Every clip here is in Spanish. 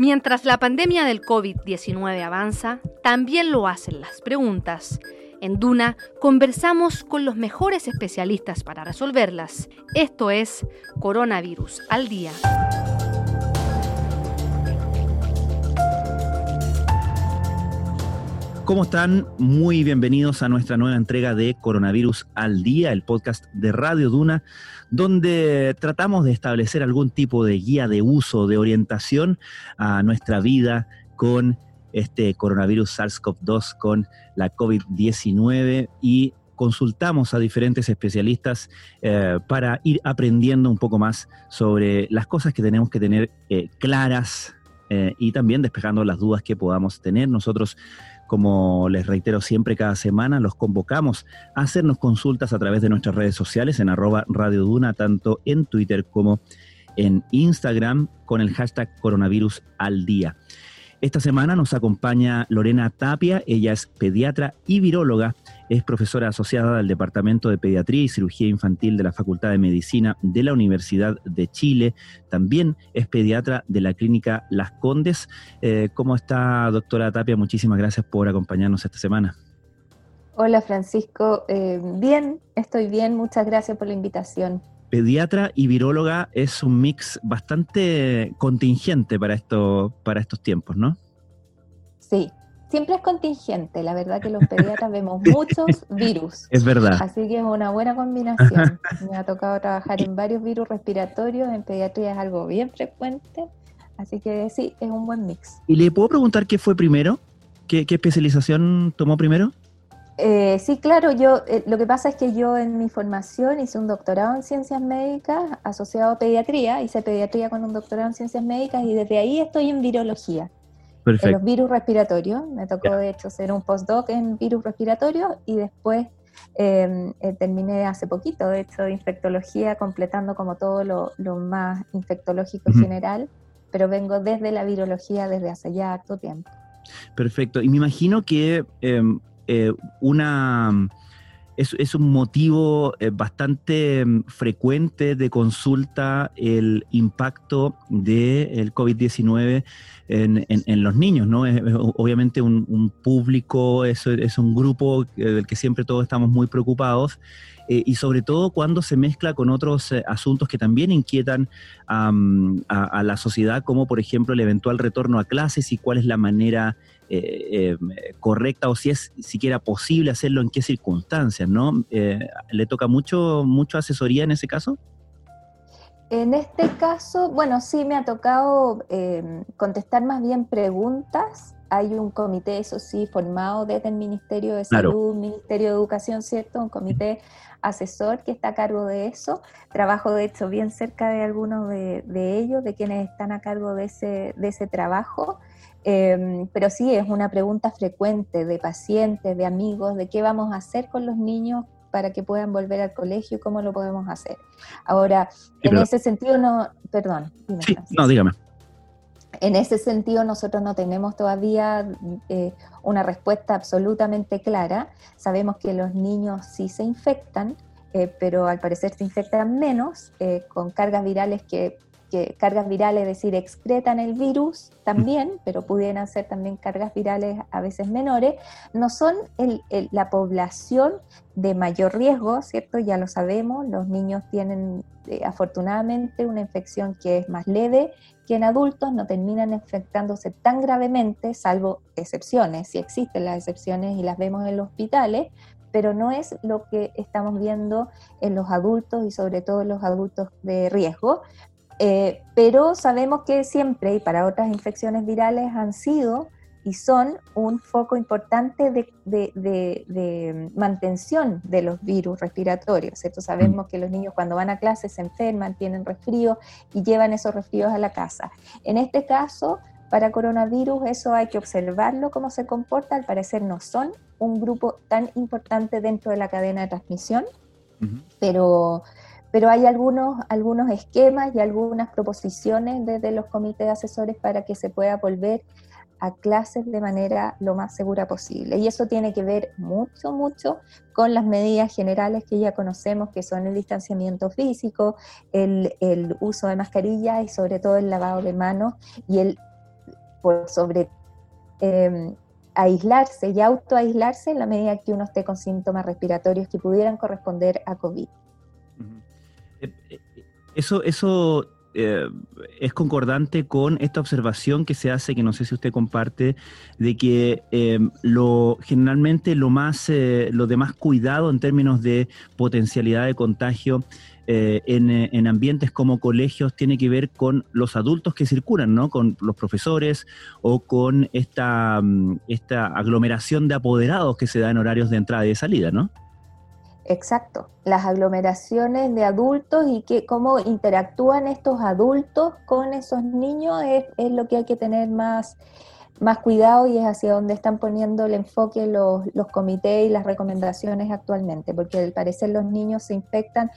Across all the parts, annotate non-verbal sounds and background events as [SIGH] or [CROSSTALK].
Mientras la pandemia del COVID-19 avanza, también lo hacen las preguntas. En Duna conversamos con los mejores especialistas para resolverlas. Esto es Coronavirus al Día. ¿Cómo están? Muy bienvenidos a nuestra nueva entrega de Coronavirus al Día, el podcast de Radio Duna, donde tratamos de establecer algún tipo de guía de uso, de orientación a nuestra vida con este coronavirus SARS-CoV-2, con la COVID-19 y consultamos a diferentes especialistas eh, para ir aprendiendo un poco más sobre las cosas que tenemos que tener eh, claras eh, y también despejando las dudas que podamos tener. Nosotros como les reitero siempre cada semana, los convocamos a hacernos consultas a través de nuestras redes sociales en arroba Radio Duna, tanto en Twitter como en Instagram con el hashtag coronavirus al día. Esta semana nos acompaña Lorena Tapia, ella es pediatra y viróloga, es profesora asociada del Departamento de Pediatría y Cirugía Infantil de la Facultad de Medicina de la Universidad de Chile, también es pediatra de la Clínica Las Condes. Eh, ¿Cómo está, doctora Tapia? Muchísimas gracias por acompañarnos esta semana. Hola Francisco, eh, bien, estoy bien, muchas gracias por la invitación pediatra y viróloga es un mix bastante contingente para, esto, para estos tiempos, ¿no? Sí, siempre es contingente. La verdad que los pediatras vemos [LAUGHS] muchos virus. Es verdad. Así que es una buena combinación. [LAUGHS] Me ha tocado trabajar en varios virus respiratorios, en pediatría es algo bien frecuente. Así que sí, es un buen mix. ¿Y le puedo preguntar qué fue primero? qué especialización tomó primero? Eh, sí, claro, yo eh, lo que pasa es que yo en mi formación hice un doctorado en ciencias médicas asociado a pediatría, hice pediatría con un doctorado en ciencias médicas y desde ahí estoy en virología. Perfecto. En los virus respiratorios, me tocó de hecho hacer un postdoc en virus respiratorios y después em, eh, terminé hace poquito, de hecho, de infectología, completando como todo lo, más infectológico general, pero vengo desde la virología desde hace ya harto tiempo. Perfecto. Y me imagino que em, eh, una... Es, un motivo eh, bastante mm, frecuente de consulta el impacto del COVID-19 en, los niños, ¿no? Es, obviamente un, público, es, es un grupo del que siempre todos estamos muy preocupados eh, y sobre todo cuando se mezcla con otros asuntos que también inquietan a, la sociedad, como por ejemplo el eventual retorno a clases y cuál es la manera eh, eh, correcta o si es siquiera posible hacerlo, en qué circunstancias, ¿no? Eh, ¿Le toca mucho, mucho asesoría en ese caso? En este caso, bueno, sí me ha tocado contestar más bien preguntas. Hay un comité, eso sí, formado desde el Ministerio de Salud, Ministerio de Educación, ¿cierto? Un comité asesor que está a cargo de eso. Trabajo, de hecho, bien cerca de algunos de, de ellos, de quienes están a cargo de ese, de ese trabajo. Em, pero sí, es una pregunta frecuente de pacientes, de amigos, de qué vamos a hacer con los niños para que puedan volver al colegio y cómo lo podemos hacer. Ahora, en ese sentido, no, perdón. no, dígame. En ese sentido, nosotros no tenemos todavía eh, una respuesta absolutamente clara. Sabemos que los niños sí se infectan, eh, pero al parecer se infectan menos, eh, con cargas virales que que cargas virales, es decir, excretan el virus también, pero pudieran ser también cargas virales a veces menores, no son la población de mayor riesgo, ¿cierto? Ya lo sabemos, los niños tienen eh, afortunadamente una infección que es más leve que en adultos, no terminan infectándose tan gravemente, salvo excepciones, si existen las excepciones y las vemos en los hospitales, pero no es lo que estamos viendo en los adultos y sobre todo en los adultos de riesgo. Eh, pero sabemos que siempre y para otras infecciones virales han sido y son un foco importante de, mantención de los virus respiratorios. ¿cierto? Sabemos que los niños cuando van a clase se enferman, tienen resfrío y llevan esos resfríos a la casa. En este caso, para coronavirus, eso hay que observarlo, cómo se comporta. Al parecer no son un grupo tan importante dentro de la cadena de transmisión, pero pero hay algunos, algunos esquemas y algunas proposiciones desde los comités asesores para que se pueda volver a clases de manera lo más segura posible. Y eso tiene que ver mucho, mucho con las medidas generales que ya conocemos, que son el distanciamiento físico, el, uso de mascarilla y sobre todo el lavado de manos y el sobre em, aislarse y autoaislarse en la medida que uno esté con síntomas respiratorios que pudieran corresponder a COVID. Eh, eh, eso, eso eh, es concordante con esta observación que se hace, que no sé si usted comparte, de que lo generalmente lo más, lo de más cuidado en términos de potencialidad de contagio eh, en, ambientes como colegios tiene que ver con los adultos que circulan, ¿no? Con los profesores o con esta, mm, esta aglomeración de apoderados que se da en horarios de entrada y de salida, ¿no? Exacto, las aglomeraciones de adultos y que, cómo interactúan estos adultos con esos niños es, es lo que hay que tener más más cuidado y es hacia donde están poniendo el enfoque los, los comités y las recomendaciones actualmente, porque al parecer los niños se infectan,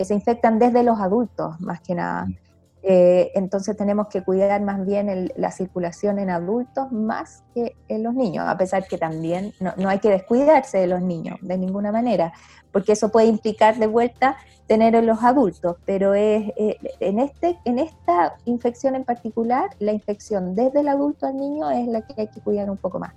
se infectan desde los adultos más que nada. Mm. Eh, entonces tenemos que cuidar más bien la circulación en adultos más que en los niños, a pesar que también no, no, hay que descuidarse de los niños de ninguna manera, porque eso puede implicar de vuelta tener en los adultos, pero es, eh, en, este, en esta infección en particular, la infección desde el adulto al niño es la que hay que cuidar un poco más.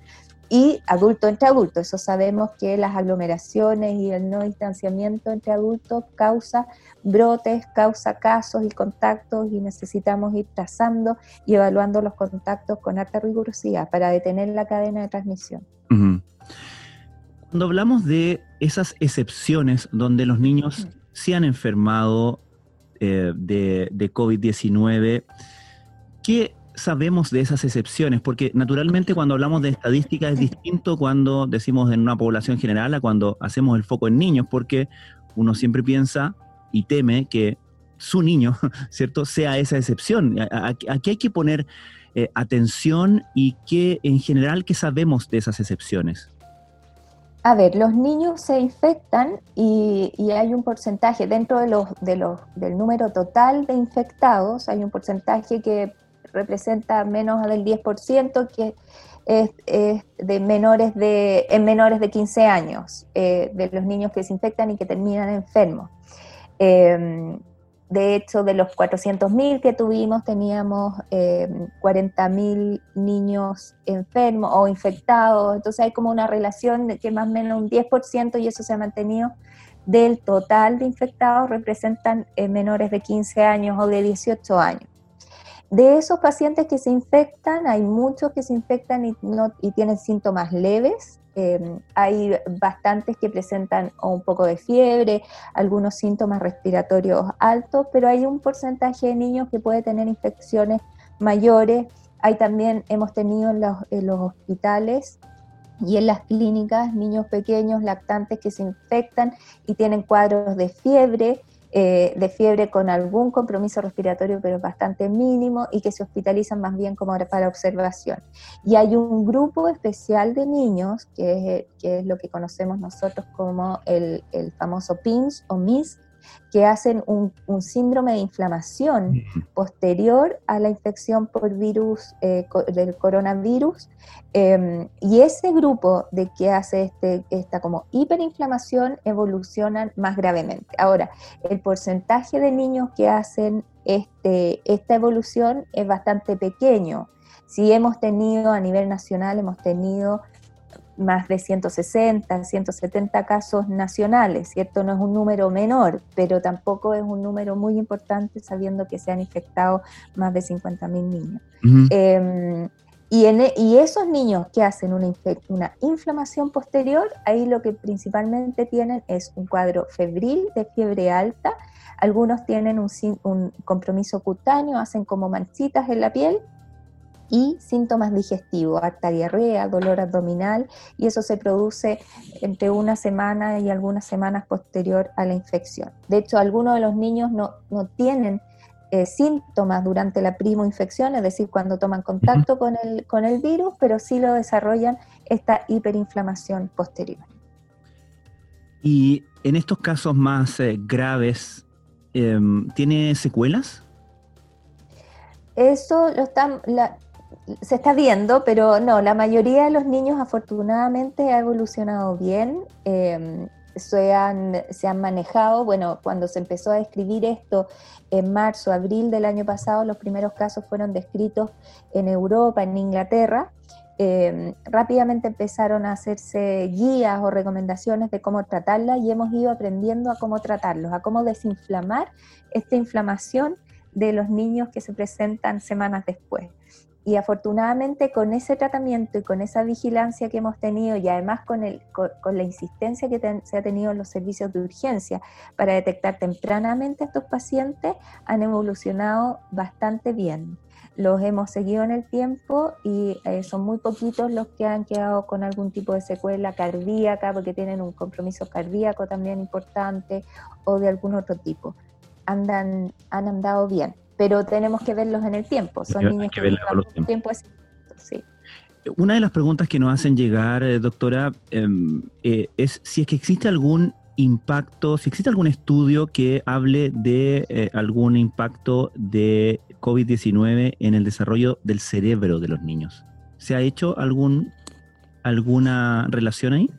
Y adulto entre adultos, eso sabemos que las aglomeraciones y el no distanciamiento entre adultos causa brotes, causa casos y contactos y necesitamos ir trazando y evaluando los contactos con alta rigurosidad para detener la cadena de transmisión. Cuando hablamos de esas excepciones donde los niños se han enfermado eh, de, de COVID-19, ¿qué sabemos de esas excepciones? Porque naturalmente cuando hablamos de estadística es distinto cuando decimos en una población general a cuando hacemos el foco en niños, porque uno siempre piensa y teme que su niño, [LAUGHS] ¿cierto?, sea esa excepción. Aquí hay que poner eh, atención y qué en general qué sabemos de esas excepciones. A ver, los niños se infectan y, hay un porcentaje dentro de los, del número total de infectados, hay un porcentaje que representa menos del 10%, que es, de menores de, en menores de 15 años, eh, de los niños que se infectan y que terminan enfermos. Em, de hecho, de los 400.000 que tuvimos, teníamos eh, 40.000 niños enfermos o infectados. Entonces hay como una relación de que más o menos un 10% y eso se ha mantenido del total de infectados representan eh, menores de 15 años o de 18 años. De esos pacientes que se infectan, hay muchos que se infectan y, no, y tienen síntomas leves, Em, hay bastantes que presentan un poco de fiebre, algunos síntomas respiratorios altos, pero hay un porcentaje de niños que puede tener infecciones mayores. Hay también, hemos tenido en los, en los hospitales y en las clínicas niños pequeños lactantes que se infectan y tienen cuadros de fiebre eh, de fiebre con algún compromiso respiratorio, pero bastante mínimo, y que se hospitalizan más bien como para observación. Y hay un grupo especial de niños, que es, que es lo que conocemos nosotros como el, el famoso PIMS o MIS, que hacen un, síndrome de inflamación posterior a la infección por virus eh, del coronavirus. Em, y ese grupo de que hace este, esta como hiperinflamación evolucionan más gravemente. Ahora, el porcentaje de niños que hacen este, esta evolución es bastante pequeño. Si hemos tenido a nivel nacional, hemos tenido más de 160, 170 casos nacionales, ¿cierto? No es un número menor, pero tampoco es un número muy importante sabiendo que se han infectado más de 50 mil niños. Em, y, en, e, y, esos niños que hacen una, una, inflamación posterior, ahí lo que principalmente tienen es un cuadro febril de fiebre alta, algunos tienen un, un compromiso cutáneo, hacen como manchitas en la piel, y síntomas digestivos, harta diarrea, dolor abdominal, y eso se produce entre una semana y algunas semanas posterior a la infección. De hecho, algunos de los niños no, no tienen eh, síntomas durante la primo-infección, es decir, cuando toman contacto con el, con el virus, pero sí lo desarrollan esta hiperinflamación posterior. Y en estos casos más eh, graves, em, ¿tiene secuelas? Eso lo están, se está viendo, pero no, la mayoría de los niños afortunadamente ha evolucionado bien. Em, se han, se han manejado, bueno, cuando se empezó a describir esto en marzo, abril del año pasado, los primeros casos fueron descritos en Europa, en Inglaterra, eh, rápidamente empezaron a hacerse guías o recomendaciones de cómo tratarla y hemos ido aprendiendo a cómo tratarlos, a cómo desinflamar esta inflamación de los niños que se presentan semanas después. Y afortunadamente con ese tratamiento y con esa vigilancia que hemos tenido y además con, el, con, la insistencia que se ha tenido en los servicios de urgencia para detectar tempranamente a estos pacientes, han evolucionado bastante bien. Los hemos seguido en el tiempo y eh, son muy poquitos los que han quedado con algún tipo de secuela cardíaca porque tienen un compromiso cardíaco también importante o de algún otro tipo. Andan, han andado bien pero tenemos que verlos en el tiempo. Son niños que, que tiempo. sí. Una de las preguntas que nos hacen llegar, eh, doctora, em, eh, es si es que existe algún impacto, si existe algún estudio que hable de eh, algún impacto de COVID-19 en el desarrollo del cerebro de los niños. ¿Se ha hecho algún, alguna relación ahí?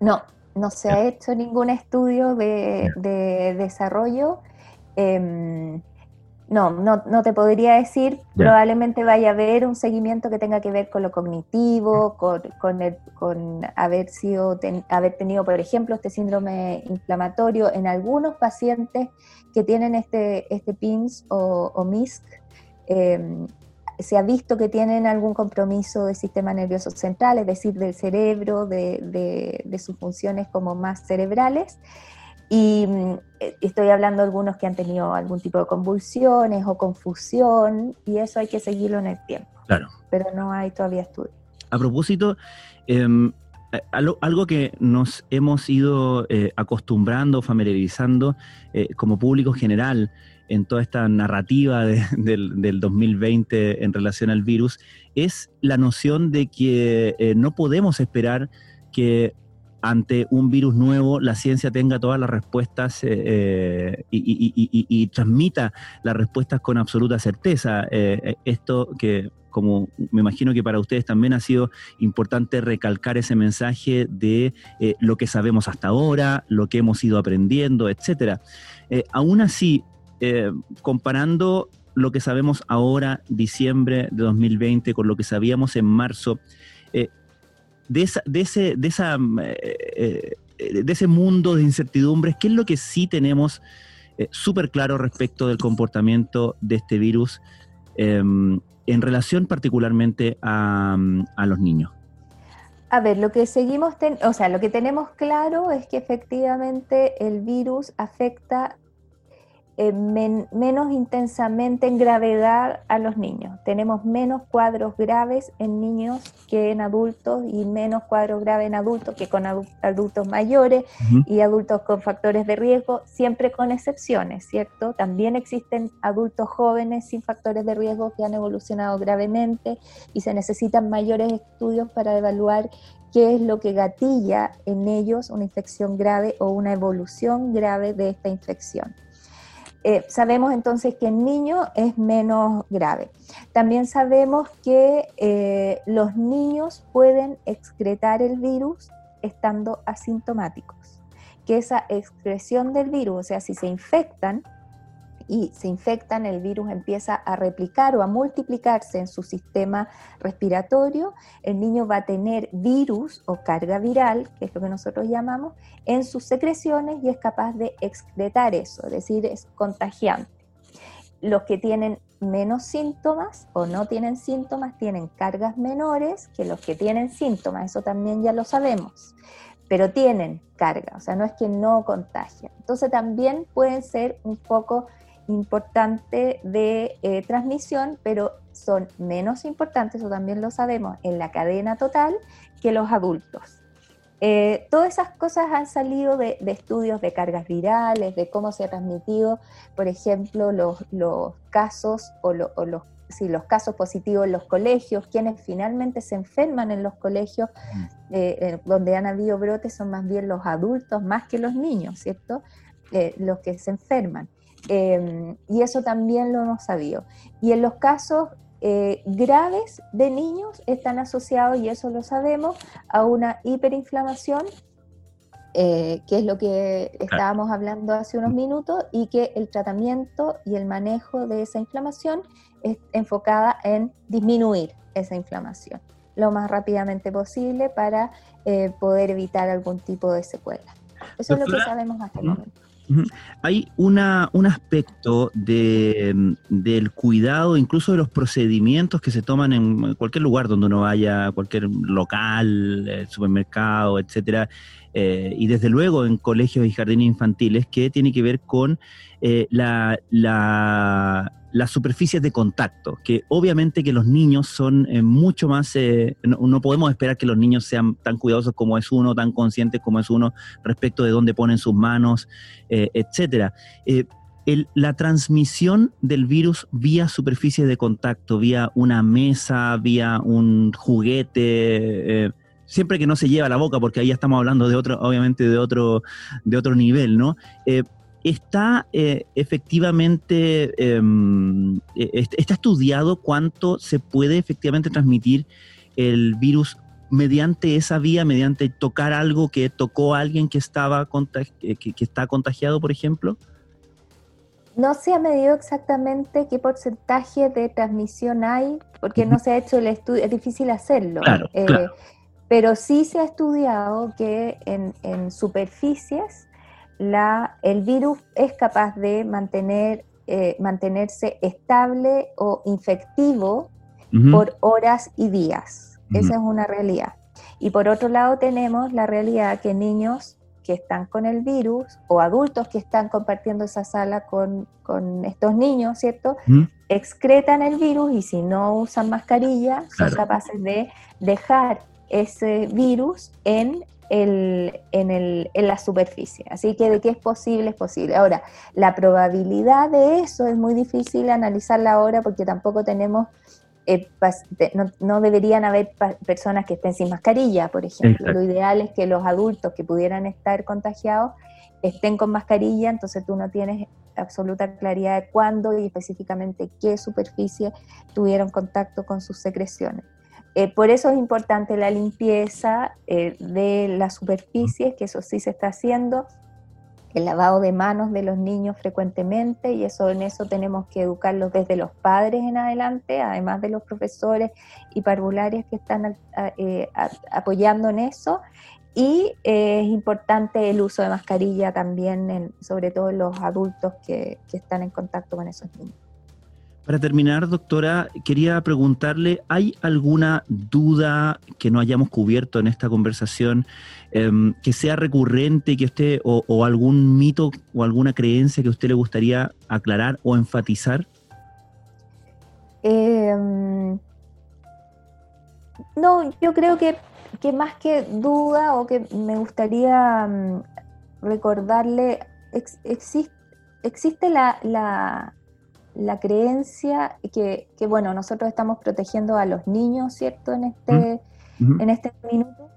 No, no se ha hecho ningún estudio de, de desarrollo. Eh, no, no, no te podría decir. Probablemente vaya a haber un seguimiento que tenga que ver con lo cognitivo, con, con, el, con haber, sido, haber tenido, por ejemplo, este síndrome inflamatorio en algunos pacientes que tienen este, este PINS o, o MISC. Em, se ha visto que tienen algún compromiso del sistema nervioso central, es decir, del cerebro, de, de, de sus funciones como más cerebrales. Y mm, eh, estoy hablando de algunos que han tenido algún tipo de convulsiones o confusión, y eso hay que seguirlo en el tiempo. Claro. Pero no hay todavía estudios. A propósito, em, algo, que nos hemos ido eh, acostumbrando, familiarizando eh, como público general en toda esta narrativa [LAUGHS] del, del, 2020 en relación al virus, es la noción de que no podemos esperar que ante un virus nuevo la ciencia tenga todas las respuestas eh, eh, y, transmita las respuestas con absoluta certeza. Eh, esto que, como me imagino que para ustedes también ha sido importante recalcar ese mensaje de lo que sabemos hasta ahora, lo que hemos ido aprendiendo, etc. aún así, comparando lo que sabemos ahora, diciembre de 2020, con lo que sabíamos en marzo, de, ese, de, esa, eh, eh, de ese mundo de incertidumbres, ¿qué es lo que sí tenemos eh, súper claro respecto del comportamiento de este virus em, en relación particularmente a, a, los niños? A ver, lo que seguimos, o sea, lo que tenemos claro es que efectivamente el virus afecta eh, menos intensamente en gravedad a los niños. Tenemos menos cuadros graves en niños que en adultos y menos cuadros graves en adultos que con adultos mayores y adultos con factores de riesgo, siempre con excepciones, ¿cierto? También existen adultos jóvenes sin factores de riesgo que han evolucionado gravemente y se necesitan mayores estudios para evaluar qué es lo que gatilla en ellos una infección grave o una evolución grave de esta infección. Eh, sabemos entonces que en niños es menos grave. También sabemos que eh, los niños pueden excretar el virus estando asintomáticos, que esa excreción del virus, o sea, si se infectan, y se infectan, el virus empieza a replicar o a multiplicarse en su sistema respiratorio, el niño va a tener virus o carga viral, que es lo que nosotros llamamos, en sus secreciones y es capaz de excretar eso, es decir, es contagiante. Los que tienen menos síntomas o no tienen síntomas tienen cargas menores que los que tienen síntomas, eso también ya lo sabemos pero tienen carga, o sea, no es que no contagian. Entonces también pueden ser un poco importante de eh, transmisión, pero son menos importantes, o también lo sabemos, en la cadena total que los adultos. Eh, todas esas cosas han salido de, estudios de cargas virales, de cómo se ha transmitido, por ejemplo, los, los casos o, los, si los casos positivos en los colegios, quienes finalmente se enferman en los colegios mm. eh, donde han habido brotes son más bien los adultos más que los niños, ¿cierto? los que se enferman. Em, y eso también lo hemos sabido. Y en los casos eh, graves de niños están asociados, y eso lo sabemos, a una hiperinflamación eh, que es lo que estábamos hablando hace unos minutos, y que el tratamiento y el manejo de esa inflamación es enfocada en disminuir esa inflamación lo más rápidamente posible para eh, poder evitar algún tipo de secuela. Eso es lo que sabemos hasta el momento. Hay una, un aspecto de, del cuidado, incluso de los procedimientos que se toman en cualquier lugar donde uno vaya, cualquier local, eh, supermercado, etcétera, eh, y desde luego en colegios y jardines infantiles, que tiene que ver con eh, la, las superficies de contacto, que obviamente que los niños son mucho más, no, podemos esperar que los niños sean tan cuidadosos como es uno, tan conscientes como es uno respecto de dónde ponen sus manos, etcétera. la transmisión del virus vía superficies de contacto, vía una mesa, vía un juguete, siempre que no se lleva la boca, porque ahí ya estamos hablando de otro, obviamente de otro, de otro nivel, ¿no? Eh, está eh, efectivamente, em, e, está estudiado cuánto se puede efectivamente transmitir el virus mediante esa vía, mediante tocar algo que tocó a alguien que, estaba que, que está contagiado, por ejemplo? No se ha medido exactamente qué porcentaje de transmisión hay, porque no se ha hecho el estudio, es difícil hacerlo. Claro, eh, claro. Pero sí se ha estudiado que en, superficies la, el virus es capaz de mantener, eh, mantenerse estable o infectivo por horas y días. Esa es una realidad. Y por otro lado tenemos la realidad que niños que están con el virus o adultos que están compartiendo esa sala con, estos niños, ¿cierto? Excretan el virus y si no usan mascarilla son capaces de dejar ese virus en, el, en, el, en la superficie. Así que de qué es posible, es posible. Ahora, la probabilidad de eso es muy difícil analizarla ahora porque tampoco tenemos eh, no, deberían haber personas que estén sin mascarilla, por ejemplo. Lo ideal es que los adultos que pudieran estar contagiados estén con mascarilla, entonces tú no tienes absoluta claridad de cuándo y específicamente qué superficie tuvieron contacto con sus secreciones. Eh, por eso es importante la limpieza eh, de las superficies, que eso sí se está haciendo, el lavado de manos de los niños frecuentemente, y eso en eso tenemos que educarlos desde los padres en adelante, además de los profesores y parvularias que están eh, apoyando en eso. Y es importante el uso de mascarilla también, sobre todo en los adultos que están en contacto con esos niños. Para terminar, doctora, quería preguntarle, ¿hay alguna duda que no hayamos cubierto en esta conversación em, que sea recurrente que usted, o, algún mito o alguna creencia que a usted le gustaría aclarar o enfatizar? Em, no, yo creo que, más que duda o que me gustaría mm, recordarle, existe la creencia que, que, bueno, nosotros estamos protegiendo a los niños, ¿cierto? En este, en este minuto.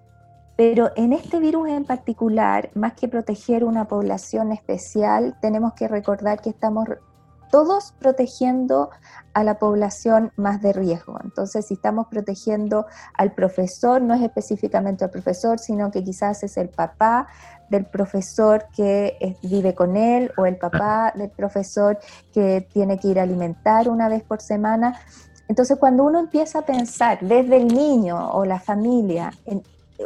Pero en este virus en particular, más que proteger una población especial, tenemos que recordar que estamos todos protegiendo a la población más de riesgo. Entonces, si estamos protegiendo al profesor, no es específicamente al profesor, sino que quizás es el papá del profesor que vive con él o el papá del profesor que tiene que ir a alimentar una vez por semana. Entonces, cuando uno empieza a pensar desde el niño o la familia,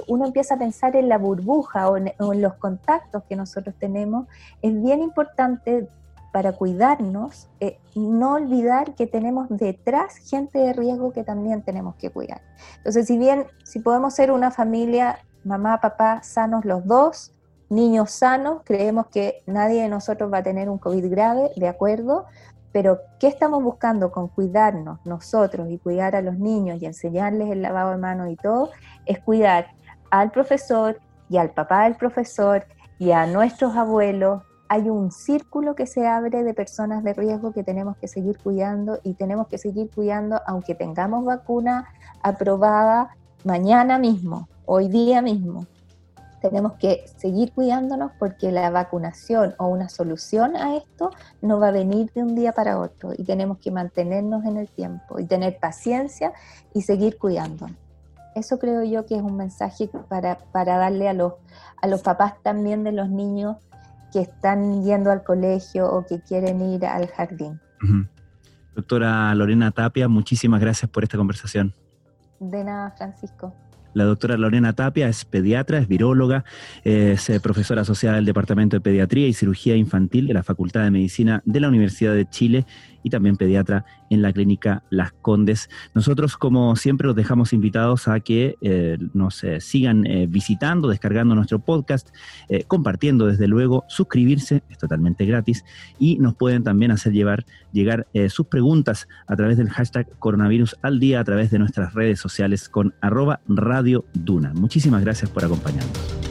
uno empieza a pensar en la burbuja o en, los contactos que nosotros tenemos, es bien importante para cuidarnos, eh, no olvidar que tenemos detrás gente de riesgo que también tenemos que cuidar. Entonces, si bien, si podemos ser una familia, mamá, papá, sanos los dos, niños sanos, creemos que nadie de nosotros va a tener un COVID grave, de acuerdo, pero ¿qué estamos buscando con cuidarnos nosotros y cuidar a los niños y enseñarles el lavado de manos y todo? Es cuidar al profesor y al papá del profesor y a nuestros abuelos hay un círculo que se abre de personas de riesgo que tenemos que seguir cuidando y tenemos que seguir cuidando aunque tengamos vacuna aprobada mañana mismo, hoy día mismo. Tenemos que seguir cuidándonos porque la vacunación o una solución a esto no va a venir de un día para otro y tenemos que mantenernos en el tiempo y tener paciencia y seguir cuidándonos. Eso creo yo que es un mensaje para, para darle a los, a los papás también de los niños que están yendo al colegio o que quieren ir al jardín. Doctora Lorena Tapia, muchísimas gracias por esta conversación. De nada, Francisco. La doctora Lorena Tapia es pediatra, es viróloga, es eh, profesora asociada del Departamento de Pediatría y Cirugía Infantil de la Facultad de Medicina de la Universidad de Chile y también pediatra en la clínica Las Condes. Nosotros, como siempre, los dejamos invitados a que eh, nos eh, sigan visitando, descargando nuestro podcast, compartiendo desde luego, suscribirse, es totalmente gratis, y nos pueden también hacer llevar, llegar sus preguntas a través del hashtag coronavirus al día a través de nuestras redes sociales con arroba Radio Duna. Muchísimas gracias por acompañarnos.